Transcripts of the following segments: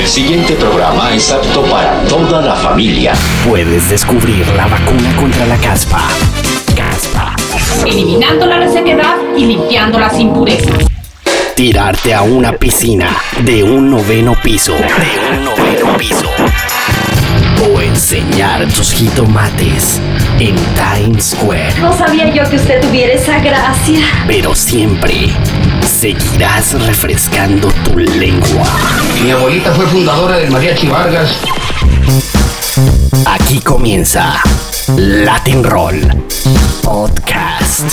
El siguiente programa es apto para toda la familia. Puedes descubrir la vacuna contra la caspa. Caspa. Eliminando la resequedad y limpiando las impurezas. Tirarte a una piscina de un noveno piso. De un noveno piso. O enseñar tus jitomates en Times Square. No sabía yo que usted tuviera esa gracia. Pero siempre seguirás refrescando tu lengua. Mi abuelita fue fundadora del Mariachi Vargas. Aquí comienza Latin Roll Podcast.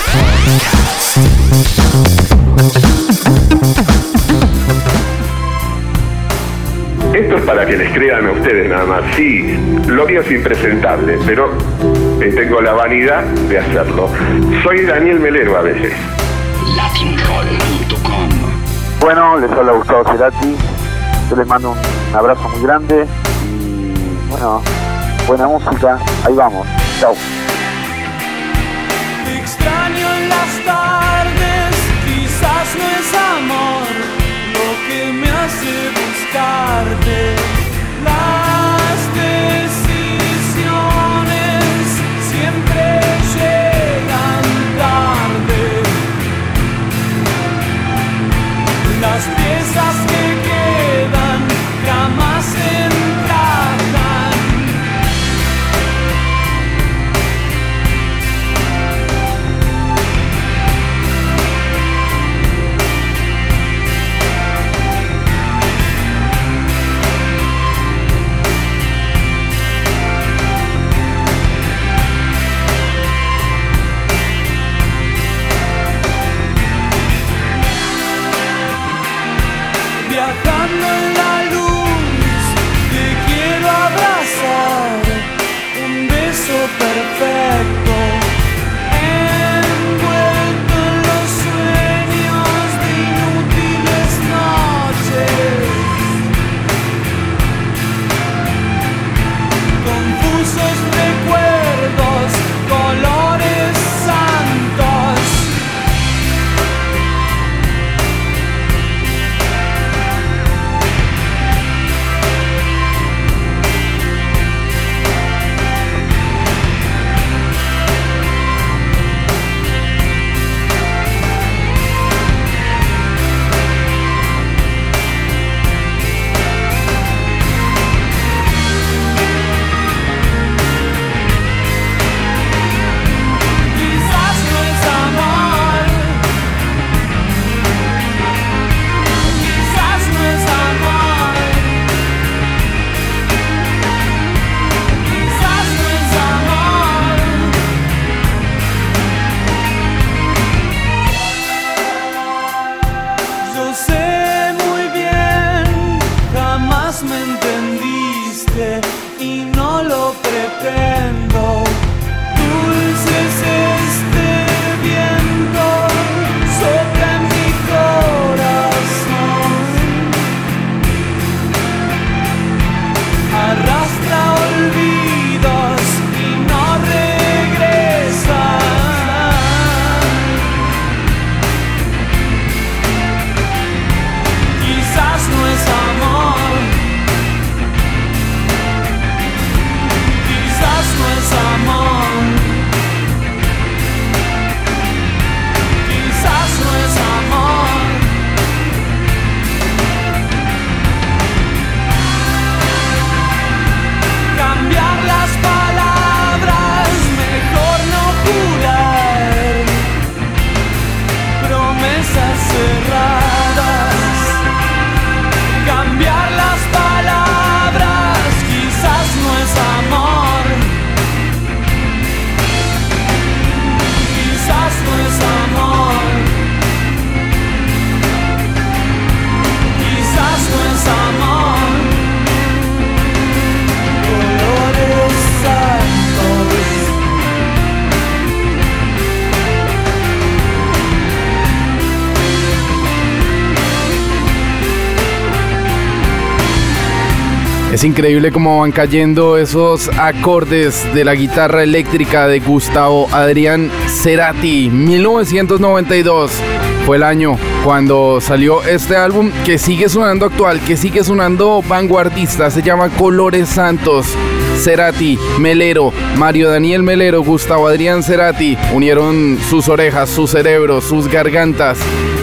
Esto es para que les crean a ustedes nada más. Sí, lo mío es impresentable, pero eh, tengo la vanidad de hacerlo. Soy Daniel Melero a veces. LatinRoll.com Bueno, les habla Gustavo Cerati. Yo les mando un abrazo muy grande y bueno, buena música. Ahí vamos. Chao. Extraño en las tardes, quizás no es amor lo que me hace buscarte. Es increíble cómo van cayendo esos acordes de la guitarra eléctrica de Gustavo Adrián Cerati. 1992 fue el año cuando salió este álbum que sigue sonando actual, que sigue sonando vanguardista. Se llama Colores Santos. Cerati, Melero, Mario Daniel Melero, Gustavo Adrián Cerati unieron sus orejas, sus cerebros, sus gargantas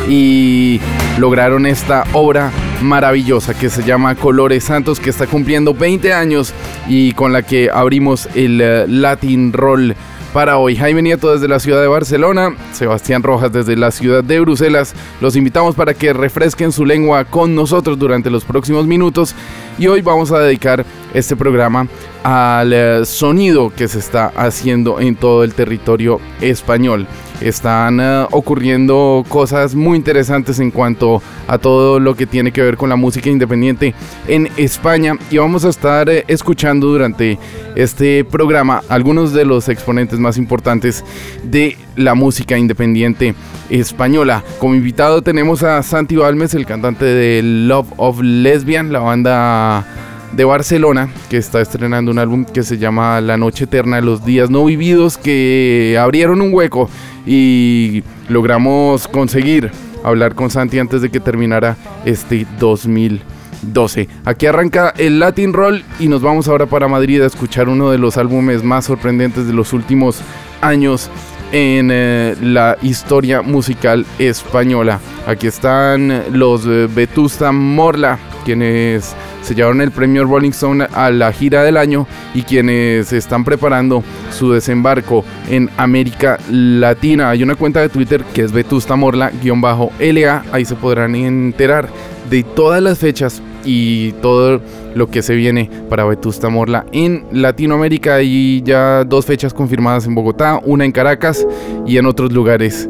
y lograron esta obra maravillosa que se llama Colores Santos, que está cumpliendo 20 años y con la que abrimos el eh, Latin Roll para hoy. Jaime Nieto desde la ciudad de Barcelona, Sebastián Rojas desde la ciudad de Bruselas. Los invitamos para que refresquen su lengua con nosotros durante los próximos minutos y hoy vamos a dedicar este programa al eh, sonido que se está haciendo en todo el territorio español. Están uh, ocurriendo cosas muy interesantes en cuanto a todo lo que tiene que ver con la música independiente en España y vamos a estar uh, escuchando durante este programa algunos de los exponentes más importantes de la música independiente española. Como invitado tenemos a Santi Balmes, el cantante de Love of Lesbian, la banda de Barcelona, que está estrenando un álbum que se llama La Noche Eterna los Días No Vividos, que abrieron un hueco y logramos conseguir hablar con Santi antes de que terminara este 2012. Aquí arranca el Latin Roll y nos vamos ahora para Madrid a escuchar uno de los álbumes más sorprendentes de los últimos años en eh, la historia musical española. Aquí están los eh, Vetusta Morla, quienes se llevaron el premio Rolling Stone a la gira del año y quienes están preparando su desembarco en América Latina. Hay una cuenta de Twitter que es Vetusta Morla-LA, ahí se podrán enterar de todas las fechas y todo lo que se viene para Vetusta Morla en Latinoamérica. Hay ya dos fechas confirmadas en Bogotá, una en Caracas y en otros lugares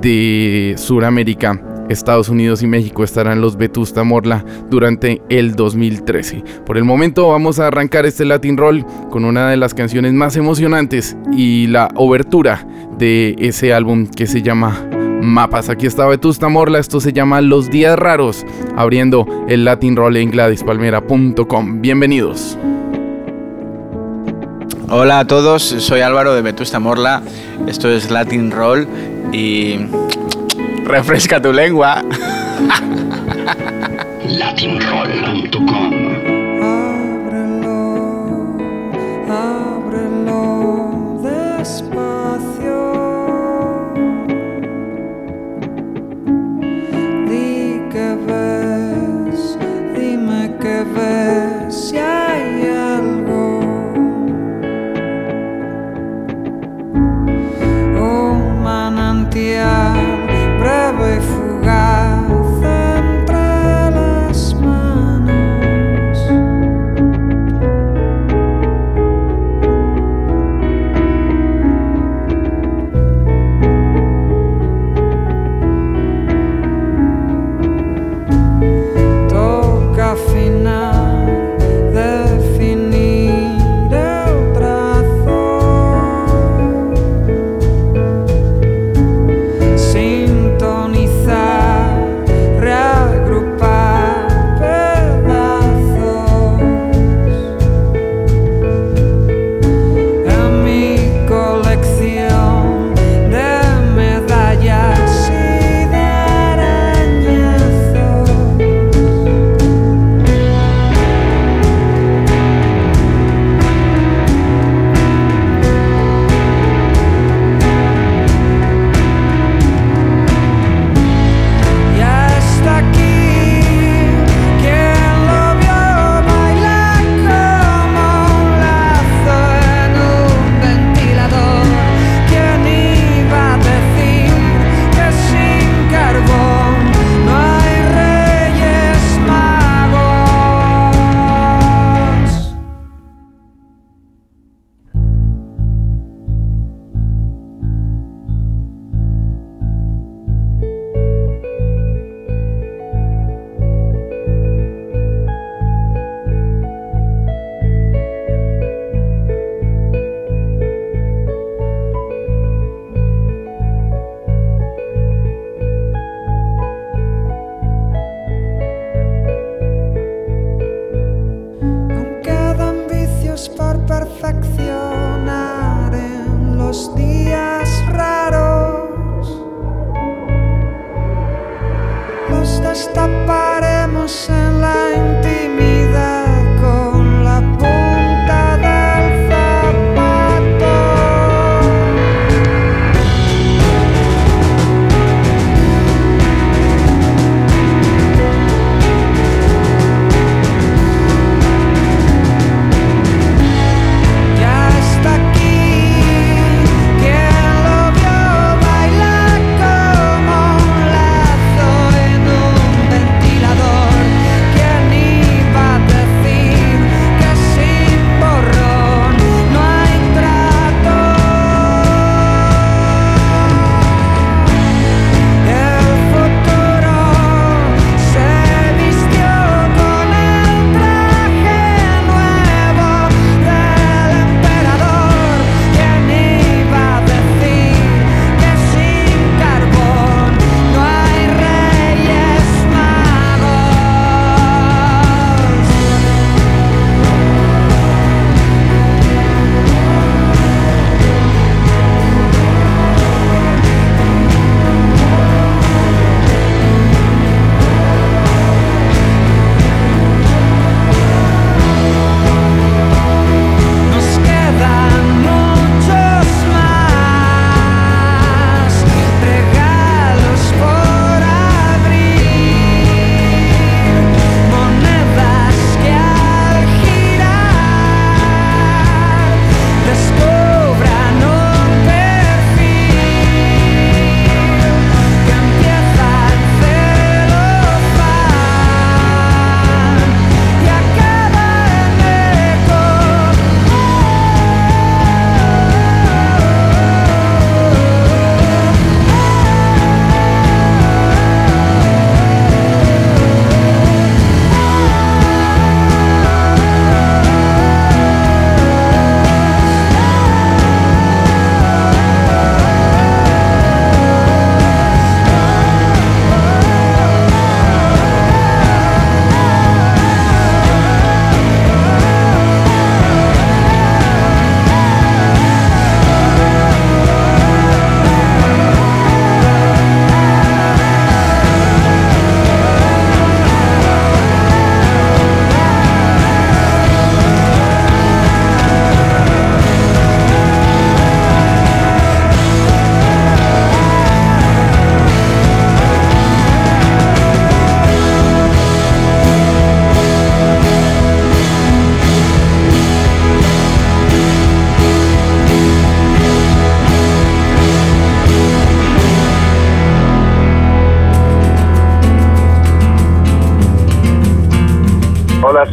de Sudamérica. Estados Unidos y México estarán los Vetusta Morla durante el 2013. Por el momento vamos a arrancar este Latin Roll con una de las canciones más emocionantes y la obertura de ese álbum que se llama Mapas. Aquí está Vetusta Morla, esto se llama Los Días Raros, abriendo el Latin Roll en gladispalmera.com. Bienvenidos. Hola a todos, soy Álvaro de Vetusta Morla, esto es Latin Roll y refresca tu lengua. Latinroll.com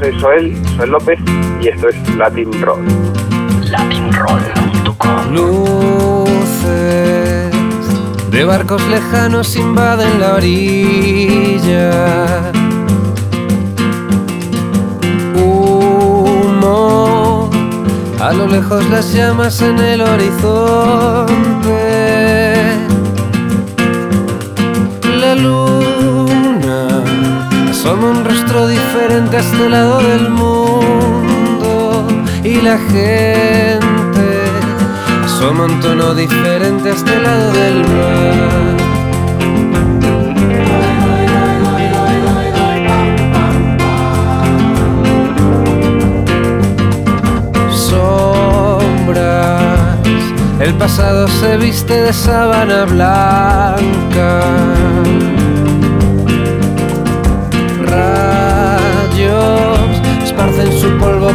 soy Joel, Joel López y esto es Latin Roll. Latinroll.com Luces de barcos lejanos invaden la orilla. Humo, a lo lejos las llamas en el horizonte. La luna asoma un rostro diferente a este lado del mundo y la gente asoma un tono diferente a este lado del mar. Sombras, el pasado se viste de sábana blanca.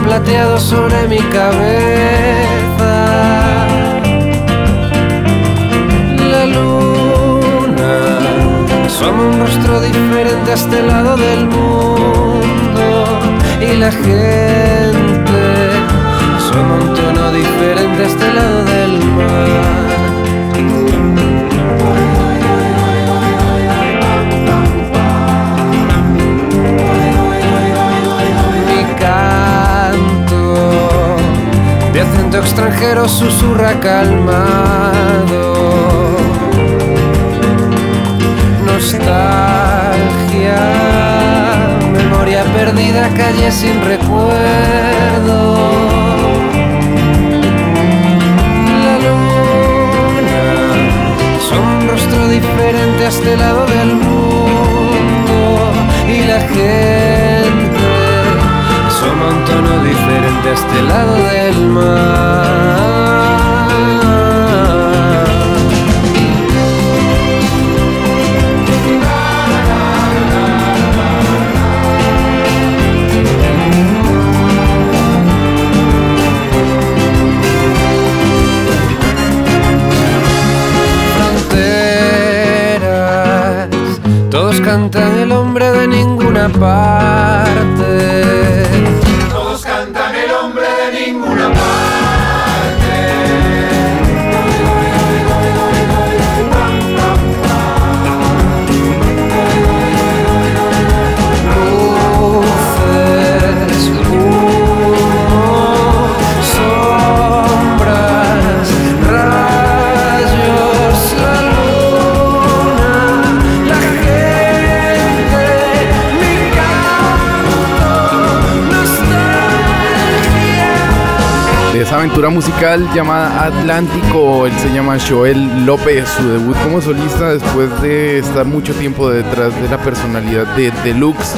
Plateado sobre mi cabeza. La luna asoma un rostro diferente a este lado del mundo y la gente asoma un tono diferente a este lado del mar. De acento extranjero susurra calmado. Nostalgia, memoria perdida, calle sin recuerdo. La luna son un rostro diferente a este lado del mundo y la gente este lado del mar. Fronteras, todos cantan el hombre de ninguna parte. Aventura musical llamada Atlántico. Él se llama Joel López, su debut como solista después de estar mucho tiempo detrás de la personalidad de Deluxe.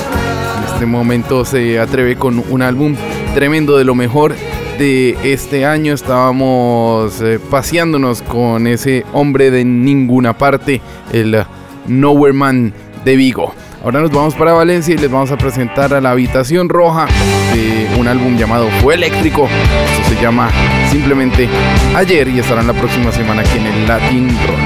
En este momento se atreve con un álbum tremendo de lo mejor de este año. Estábamos eh, paseándonos con ese hombre de ninguna parte, el Nowhere Man de Vigo. Ahora nos vamos para Valencia y les vamos a presentar a la Habitación Roja de un álbum llamado Fue Eléctrico. Esto se llama simplemente Ayer y estarán la próxima semana aquí en el Latin Roll.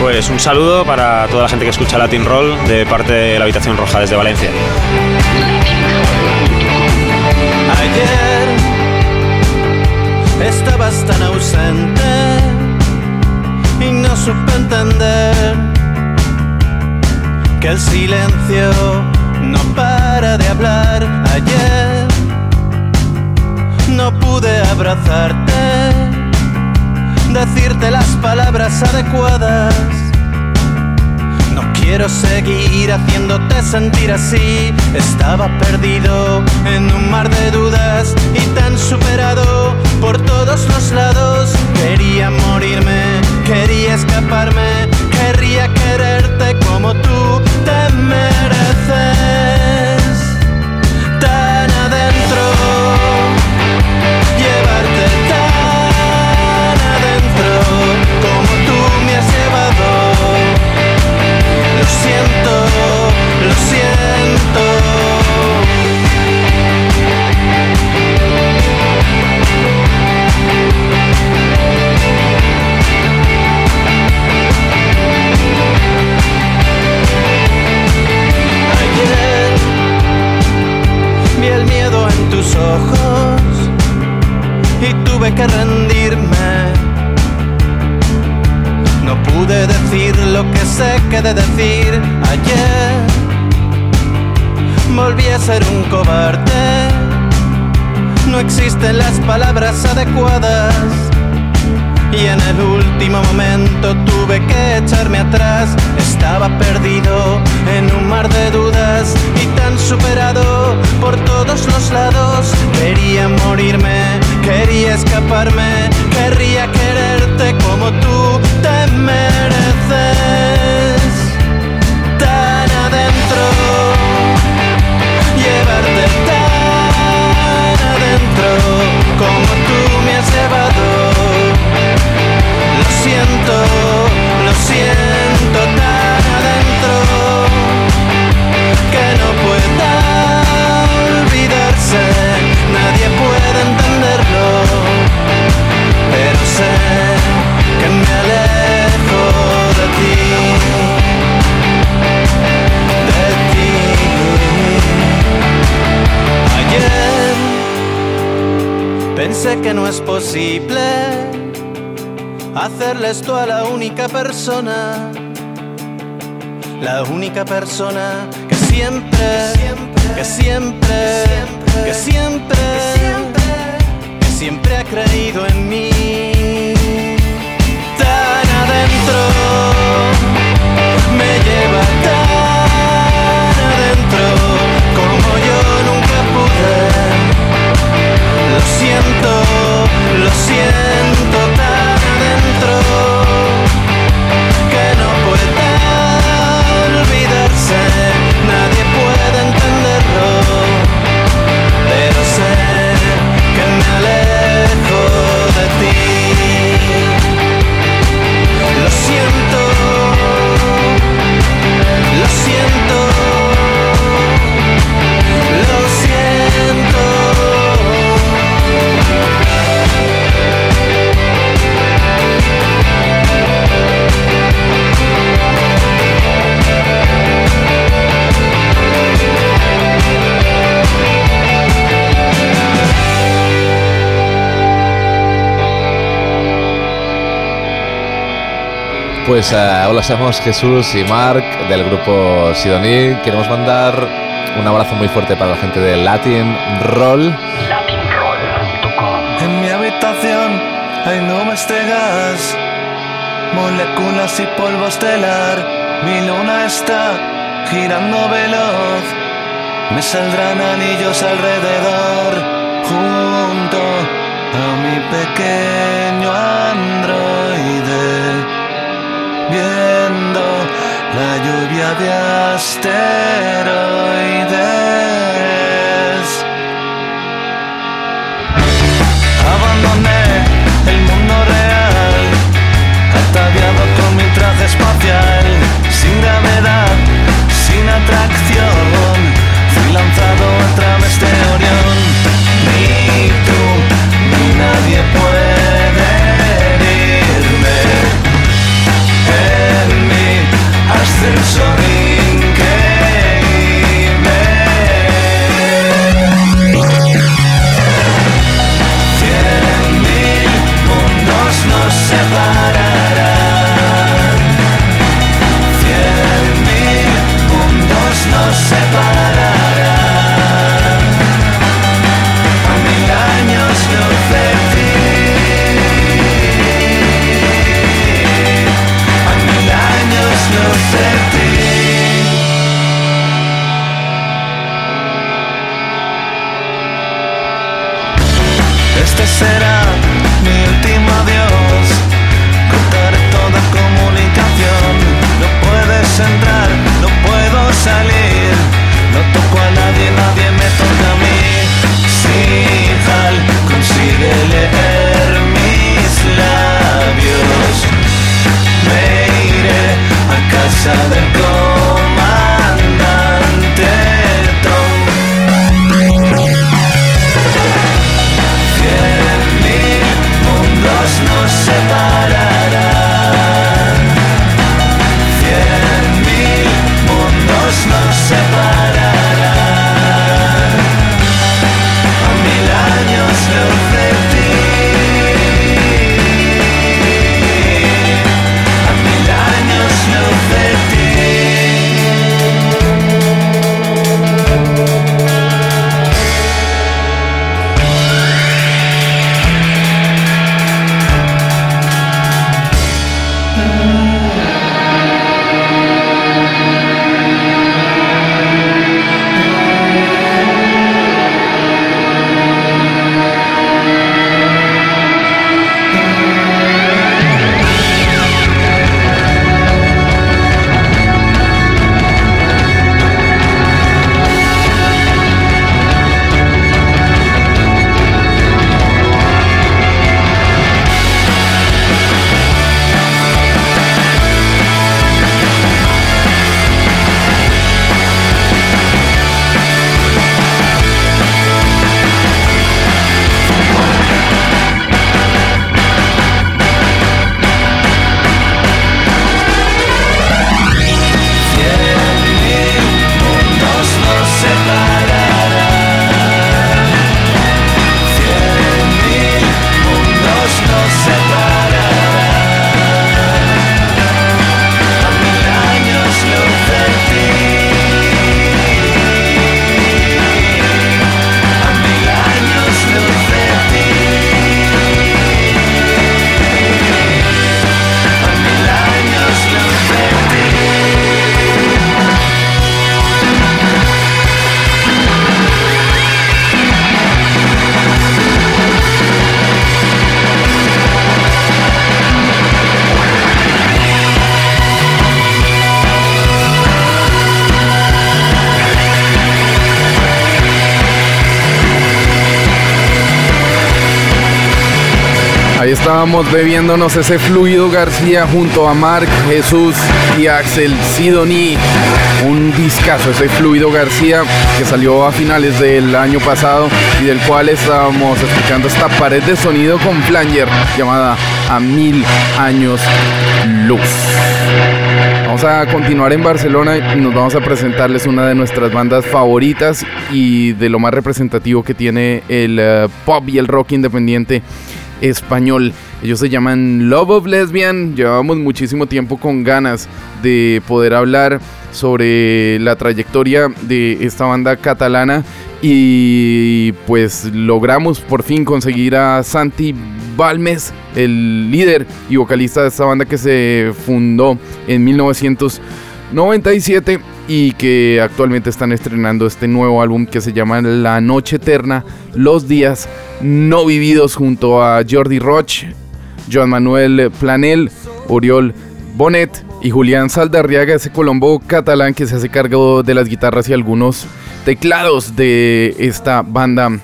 Pues un saludo para toda la gente que escucha Latin Roll de parte de la Habitación Roja desde Valencia. Estabas tan ausente y no supe entender que el silencio no para de hablar. Ayer no pude abrazarte, decirte las palabras adecuadas. Quiero seguir haciéndote sentir así. Estaba perdido en un mar de dudas y tan superado por todos los lados. Quería morirme, quería escaparme, querría quererte como tú te mereces. Hacerle esto a la única persona, la única persona que siempre, que siempre, que siempre, que siempre ha creído en mí. Pues eh, hola, somos Jesús y Marc del grupo Sidoní. Queremos mandar un abrazo muy fuerte para la gente de Latin Roll. En mi habitación hay nubes de gas, moléculas y polvo estelar. Mi luna está girando veloz, me saldrán anillos alrededor, junto a mi pequeño androide, viendo la lluvia de asteroides. Abandoné el mundo real, ataviado con mi traje espacial, sin gravedad, sin atracción. Ahí estábamos bebiéndonos ese fluido García junto a Mark, Jesús y Axel Sidoni. Un discazo, ese fluido García que salió a finales del año pasado y del cual estábamos escuchando esta pared de sonido con flanger llamada A Mil Años Luz. Vamos a continuar en Barcelona y nos vamos a presentarles una de nuestras bandas favoritas y de lo más representativo que tiene el eh, pop y el rock independiente español. Ellos se llaman Love of Lesbian. Llevábamos muchísimo tiempo con ganas de poder hablar sobre la trayectoria de esta banda catalana y pues logramos por fin conseguir a Santi Balmes, el líder y vocalista de esta banda que se fundó en 1997 y que actualmente están estrenando este nuevo álbum que se llama La Noche Eterna, Los Días No Vividos junto a Jordi Roch, Joan Manuel Planel, Oriol Bonet y Julián Saldarriaga, ese colombo catalán que se hace cargo de las guitarras y algunos teclados de esta banda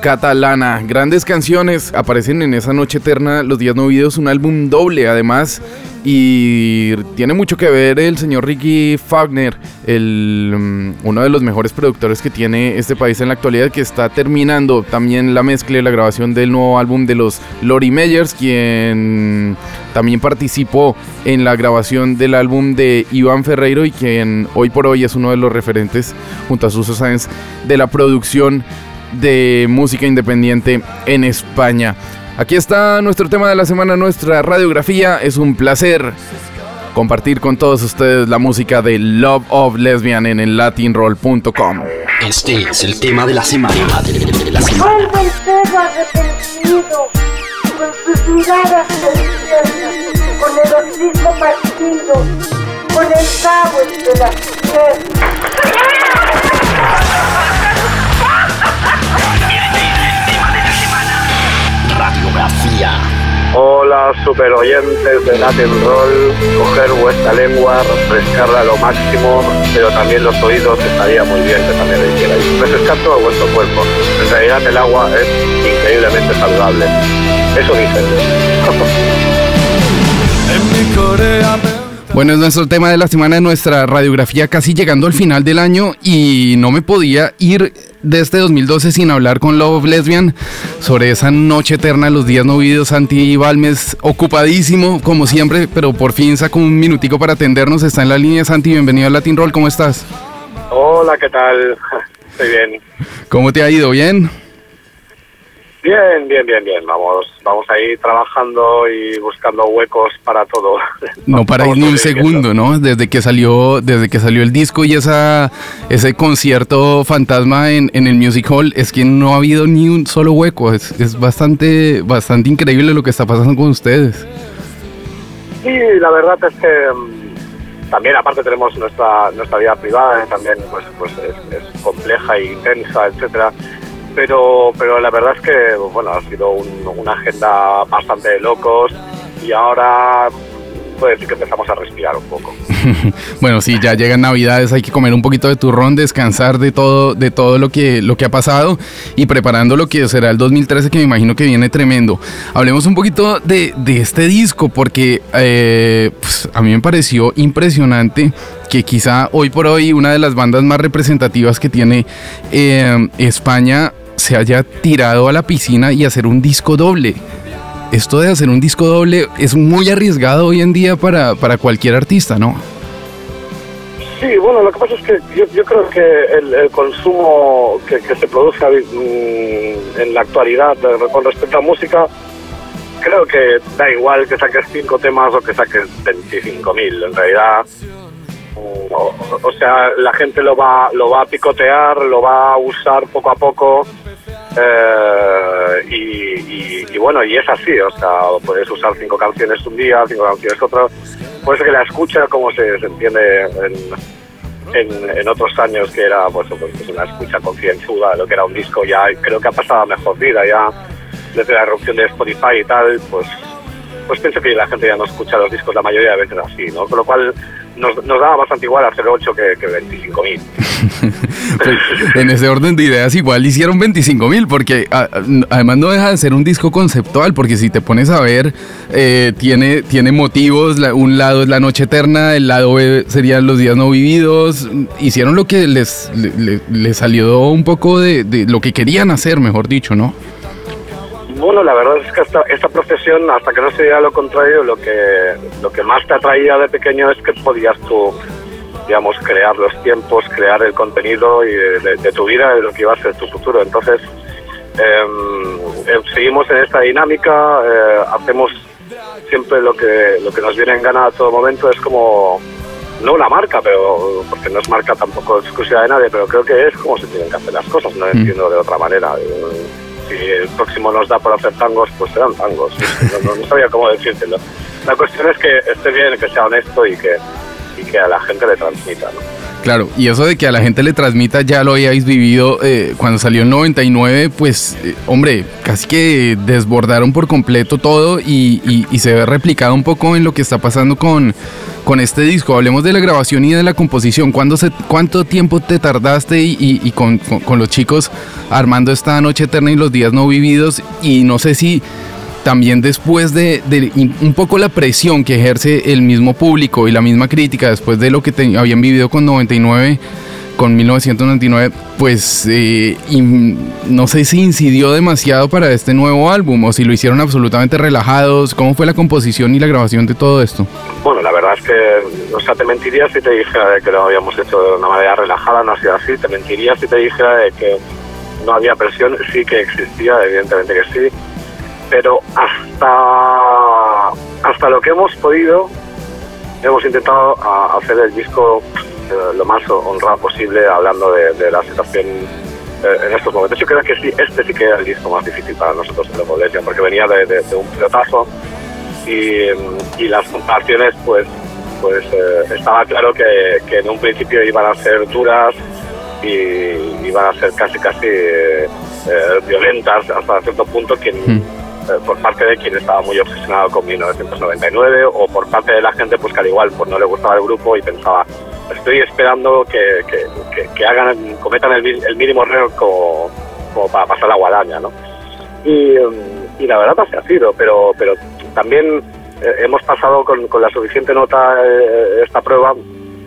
catalana. Grandes canciones aparecen en esa noche eterna, Los Días No Vividos, un álbum doble además. Y tiene mucho que ver el señor Ricky Fagner, el, mm, uno de los mejores productores que tiene este país en la actualidad, que está terminando también la mezcla y la grabación del nuevo álbum de los Lori Meyers, quien también participó en la grabación del álbum de Iván Ferreiro y quien hoy por hoy es uno de los referentes junto a Suso Sáenz de la producción de música independiente en España. Aquí está nuestro tema de la semana, nuestra radiografía. Es un placer compartir con todos ustedes la música de Love of Lesbian en el latinroll.com. Este es el tema de la semana. De la semana. Con sus miradas con el hocico partido, con el cabo entre las piernas. Hola, super oyentes de Latin Roll. Coger vuestra lengua, refrescarla lo máximo, pero también los oídos estaría muy bien que también lo hicierais. Refrescar todo vuestro cuerpo. En realidad, el agua es increíblemente saludable. Eso dicen. en mi Corea bueno, es nuestro tema de la semana de nuestra radiografía, casi llegando al final del año y no me podía ir de este 2012 sin hablar con Love Lesbian sobre esa noche eterna, los días no vividos, Santi Balmes, ocupadísimo como siempre, pero por fin sacó un minutico para atendernos, está en la línea Santi, bienvenido a Latin Roll, ¿cómo estás? Hola, ¿qué tal? Estoy bien. ¿Cómo te ha ido? ¿Bien? Bien, bien, bien, bien. Vamos, vamos ahí trabajando y buscando huecos para todo. No paráis ni un segundo, ¿no? Desde que salió, desde que salió el disco y esa, ese concierto fantasma en, en el Music Hall, es que no ha habido ni un solo hueco. Es, es bastante, bastante increíble lo que está pasando con ustedes. Sí, la verdad es que mm, también aparte tenemos nuestra nuestra vida privada, también pues, pues es, es compleja e intensa, etcétera pero, pero la verdad es que bueno, ha sido una agenda bastante de locos y ahora puede decir que empezamos a respirar un poco. bueno, sí, ya llegan Navidades, hay que comer un poquito de turrón, descansar de todo, de todo lo que, lo que ha pasado y preparando lo que será el 2013, que me imagino que viene tremendo. Hablemos un poquito de, de este disco, porque eh, pues, a mí me pareció impresionante que quizá hoy por hoy una de las bandas más representativas que tiene eh, España se haya tirado a la piscina y hacer un disco doble. Esto de hacer un disco doble es muy arriesgado hoy en día para, para cualquier artista, ¿no? Sí, bueno, lo que pasa es que yo, creo que el, consumo que, se produce mm, en la actualidad con respecto a música, creo que da igual que saques cinco temas o que saques 25.000. En realidad, mm, o, sea, la gente lo va, lo va a picotear, lo va a usar poco a poco eh, y, bueno, y es así, o sea, puedes usar cinco canciones un día, cinco canciones otro. Puede ser que la escucha, como se, entiende en, en, otros años, que era pues, pues, una escucha concienzuda, lo que era un disco, ya creo que ha pasado a mejor vida, ya desde la erupción de Spotify y tal, pues pues pienso que la gente ya no escucha los discos la mayoría de veces así, ¿no? Con lo cual nos, nos daba bastante igual hacer 8 que, que 25.000. Pues, en ese orden de ideas igual hicieron 25 mil porque a- a- además no deja de ser un disco conceptual porque si te pones a ver eh, tiene, tiene motivos, un lado es la noche eterna, el lado B serían los días no vividos, hicieron lo que les, le- le- les salió un poco de lo que querían hacer, mejor dicho, ¿no? Bueno, la verdad es que esta, esta profesión, hasta que no se diga lo contrario, lo que, lo que más te atraía de pequeño es que podías tú, digamos, crear los tiempos, crear el contenido y de, de- de tu vida, de lo que iba a ser tu futuro. Entonces, eh, seguimos en esta dinámica, eh, hacemos siempre lo que, lo que nos viene en gana a todo momento, es como, no una marca, pero porque no es marca tampoco exclusiva de nadie, pero creo que es como se tienen que hacer las cosas, no entiendo de otra manera. Eh, Si el próximo nos da por hacer tangos, pues serán tangos. No, no- sabía cómo decírtelo. La cuestión es que esté bien, que sea honesto y que, y que a la gente le transmita, ¿no? Claro, y eso de que a la gente le transmita ya lo habíais vivido eh, cuando salió el 99, pues eh, hombre, casi que desbordaron por completo todo y, se ve replicado un poco en lo que está pasando con, con este disco. Hablemos de la grabación y de la composición. ¿Cuándo se, ¿Cuánto tiempo te tardaste y, con- con los chicos armando esta noche eterna y los días no vividos? Y no sé si también después de, un poco la presión que ejerce el mismo público y la misma crítica después de lo que habían vivido con 99, con 1999, pues eh, in- no sé si incidió demasiado para este nuevo álbum o si lo hicieron absolutamente relajados. ¿Cómo fue la composición y la grabación de todo esto? Bueno, la verdad es que, o sea, te mentiría si te dijera que lo habíamos hecho de una manera relajada, no ha sido así. Te mentiría si te dijera que no había presión, sí que existía, evidentemente que sí. Pero hasta, hasta lo que hemos podido, hemos intentado a- hacer el disco eh, lo más honrado posible, hablando de, la situación eh, en estos momentos. Yo creo que sí, este sí que era el disco más difícil para nosotros de Loco Lesbian, porque venía de, un pelotazo y, las comparaciones, pues, pues eh, estaba claro que, que en un principio iban a ser duras y iban a ser casi, casi eh, eh, violentas hasta cierto punto quien, eh, por parte de quien estaba muy obsesionado con 1999 o por parte de la gente pues que al igual pues no le gustaba el grupo y pensaba estoy esperando que, que, que- que hagan cometan el, mínimo error como, como para pasar la guadaña ¿no? y, y la verdad así ha sido pero pero también eh, hemos pasado con, con la suficiente nota eh, esta prueba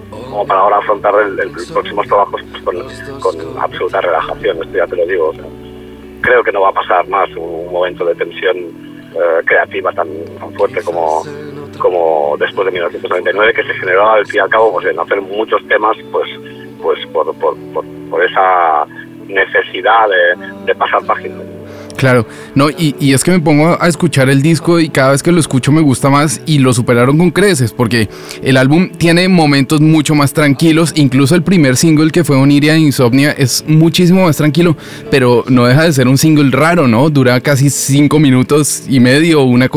como para ahora afrontar el, el- los próximos trabajos pues, con, con absoluta relajación, esto ya te lo digo. o sea, creo que no va a pasar más un momento de tensión eh, creativa tan, tan fuerte como, como después de 1999, que se generó al fin y al cabo pues, en hacer muchos temas pues, pues por, por, por, esa necesidad de, de pasar páginas. Claro, no, y, y es que me pongo a escuchar el disco y cada vez que lo escucho me gusta más y lo superaron con creces porque el álbum tiene momentos mucho más tranquilos, incluso el primer single que fue Oniria Insomnia es muchísimo más tranquilo, pero no deja de ser un single raro, ¿no? Dura casi cinco minutos y medio, una cosa